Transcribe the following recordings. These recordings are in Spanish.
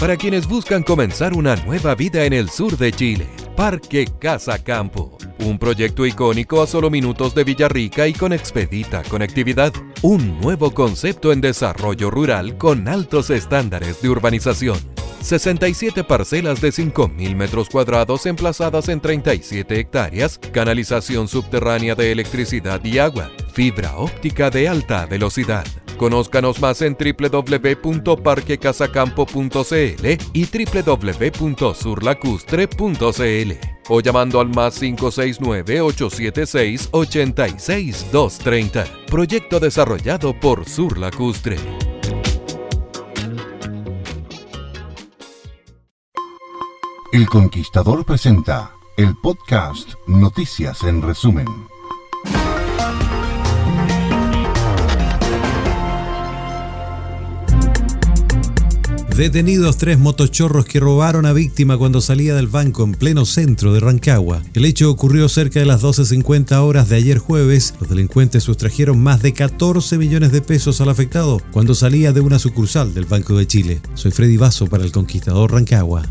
Para quienes buscan comenzar una nueva vida en el sur de Chile, Parque Casa Campo. Un proyecto icónico a solo minutos de Villarrica y con expedita conectividad. Un nuevo concepto en desarrollo rural con altos estándares de urbanización. 67 parcelas de 5.000 metros cuadrados emplazadas en 37 hectáreas, canalización subterránea de electricidad y agua, fibra óptica de alta velocidad Conózcanos más en www.parquecasacampo.cl y www.surlacustre.cl o llamando al más 569-876-86230. Proyecto desarrollado por Surlacustre. El Conquistador presenta el podcast Noticias en Resumen. Detenidos tres motochorros que robaron a víctima cuando salía del banco en pleno centro de Rancagua. El hecho ocurrió cerca de las 12.50 horas de ayer jueves. Los delincuentes sustrajeron más de 14 millones de pesos al afectado cuando salía de una sucursal del Banco de Chile. Soy Freddy Vaso para el Conquistador Rancagua.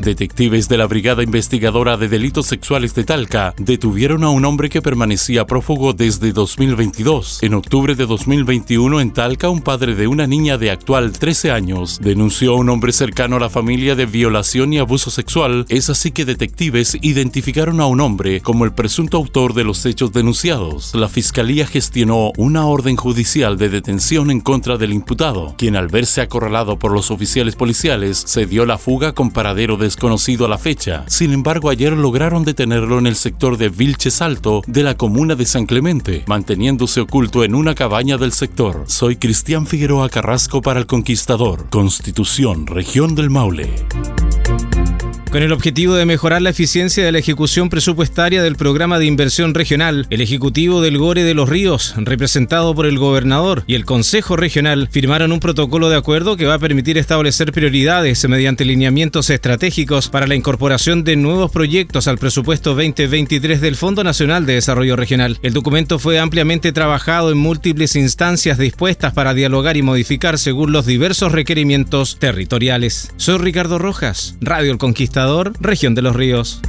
Detectives de la Brigada Investigadora de Delitos Sexuales de Talca detuvieron a un hombre que permanecía prófugo desde 2022. En octubre de 2021 en Talca, un padre de una niña de actual 13 años denunció a un hombre cercano a la familia de violación y abuso sexual. Es así que detectives identificaron a un hombre como el presunto autor de los hechos denunciados. La fiscalía gestionó una orden judicial de detención en contra del imputado, quien al verse acorralado por los oficiales policiales se dio la fuga con paradero de desconocido a la fecha. Sin embargo, ayer lograron detenerlo en el sector de Vilches Alto de la comuna de San Clemente, manteniéndose oculto en una cabaña del sector. Soy Cristian Figueroa Carrasco para el Conquistador, Constitución, Región del Maule. Con el objetivo de mejorar la eficiencia de la ejecución presupuestaria del programa de inversión regional, el Ejecutivo del Gore de los Ríos, representado por el gobernador y el Consejo Regional, firmaron un protocolo de acuerdo que va a permitir establecer prioridades mediante lineamientos estratégicos para la incorporación de nuevos proyectos al presupuesto 2023 del Fondo Nacional de Desarrollo Regional. El documento fue ampliamente trabajado en múltiples instancias dispuestas para dialogar y modificar según los diversos requerimientos territoriales. Soy Ricardo Rojas, Radio El Región de los ríos.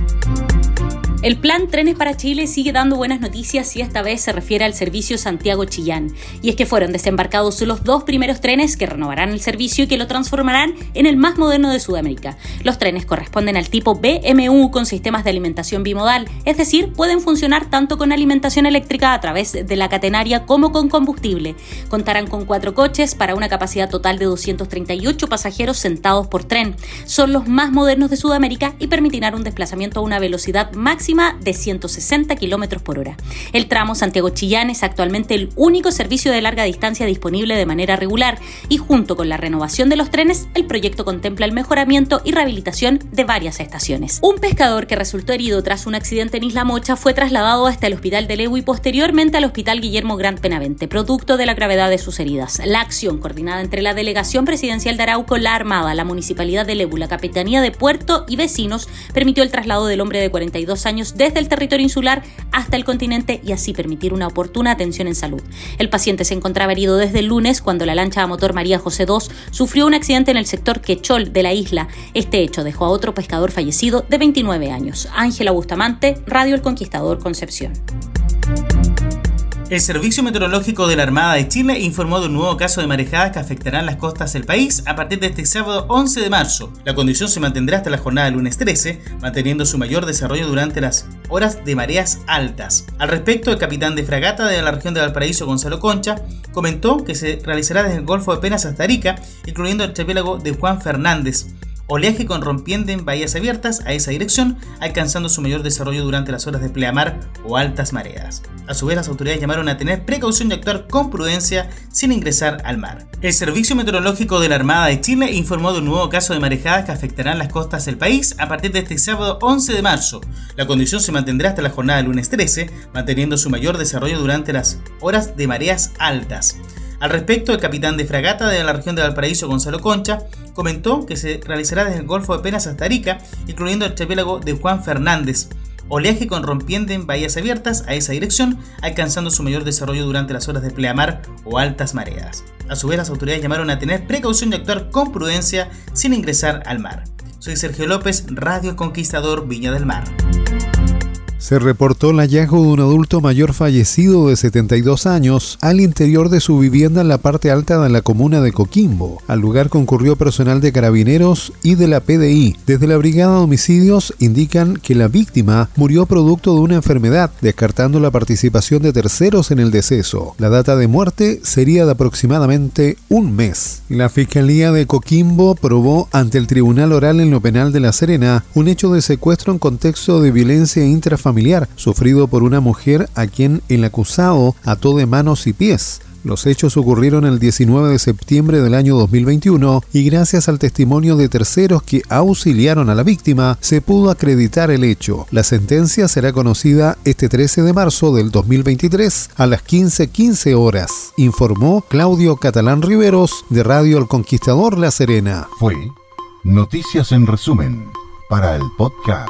El plan Trenes para Chile sigue dando buenas noticias y esta vez se refiere al servicio Santiago-Chillán. Y es que fueron desembarcados los dos primeros trenes que renovarán el servicio y que lo transformarán en el más moderno de Sudamérica. Los trenes corresponden al tipo BMU con sistemas de alimentación bimodal, es decir, pueden funcionar tanto con alimentación eléctrica a través de la catenaria como con combustible. Contarán con cuatro coches para una capacidad total de 238 pasajeros sentados por tren. Son los más modernos de Sudamérica y permitirán un desplazamiento a una velocidad máxima de 160 km por hora. El tramo Santiago-Chillán es actualmente el único servicio de larga distancia disponible de manera regular y junto con la renovación de los trenes, el proyecto contempla el mejoramiento y rehabilitación de varias estaciones. Un pescador que resultó herido tras un accidente en Isla Mocha fue trasladado hasta el hospital de Lewu y posteriormente al hospital Guillermo Gran Penavente, producto de la gravedad de sus heridas. La acción coordinada entre la Delegación Presidencial de Arauco, la Armada, la Municipalidad de Lewu, la Capitanía de Puerto y vecinos permitió el traslado del hombre de 42 años desde el territorio insular hasta el continente y así permitir una oportuna atención en salud. El paciente se encontraba herido desde el lunes cuando la lancha a motor María José II sufrió un accidente en el sector Quechol de la isla. Este hecho dejó a otro pescador fallecido de 29 años. Ángela Bustamante, Radio El Conquistador Concepción. El Servicio Meteorológico de la Armada de Chile informó de un nuevo caso de marejadas que afectarán las costas del país a partir de este sábado 11 de marzo. La condición se mantendrá hasta la jornada del lunes 13, manteniendo su mayor desarrollo durante las horas de mareas altas. Al respecto, el capitán de fragata de la región de Valparaíso, Gonzalo Concha, comentó que se realizará desde el Golfo de Penas hasta Arica, incluyendo el archipiélago de Juan Fernández oleaje con rompiente en bahías abiertas a esa dirección, alcanzando su mayor desarrollo durante las horas de pleamar o altas mareas. A su vez, las autoridades llamaron a tener precaución y actuar con prudencia sin ingresar al mar. El Servicio Meteorológico de la Armada de Chile informó de un nuevo caso de marejadas que afectarán las costas del país a partir de este sábado 11 de marzo. La condición se mantendrá hasta la jornada del lunes 13, manteniendo su mayor desarrollo durante las horas de mareas altas. Al respecto, el capitán de fragata de la región de Valparaíso, Gonzalo Concha, comentó que se realizará desde el Golfo de Penas hasta Arica, incluyendo el archipiélago de Juan Fernández. Oleaje con rompiente en bahías abiertas a esa dirección, alcanzando su mayor desarrollo durante las horas de pleamar o altas mareas. A su vez, las autoridades llamaron a tener precaución y actuar con prudencia sin ingresar al mar. Soy Sergio López, Radio Conquistador Viña del Mar se reportó el hallazgo de un adulto mayor fallecido de 72 años al interior de su vivienda en la parte alta de la comuna de Coquimbo. Al lugar concurrió personal de carabineros y de la PDI. Desde la Brigada de Homicidios indican que la víctima murió producto de una enfermedad, descartando la participación de terceros en el deceso. La data de muerte sería de aproximadamente un mes. La Fiscalía de Coquimbo probó ante el Tribunal Oral en lo Penal de La Serena un hecho de secuestro en contexto de violencia intrafamiliar familiar sufrido por una mujer a quien el acusado ató de manos y pies. Los hechos ocurrieron el 19 de septiembre del año 2021 y gracias al testimonio de terceros que auxiliaron a la víctima se pudo acreditar el hecho. La sentencia será conocida este 13 de marzo del 2023 a las 15:15 horas, informó Claudio Catalán Riveros de Radio El Conquistador La Serena. Fue Noticias en resumen para el podcast.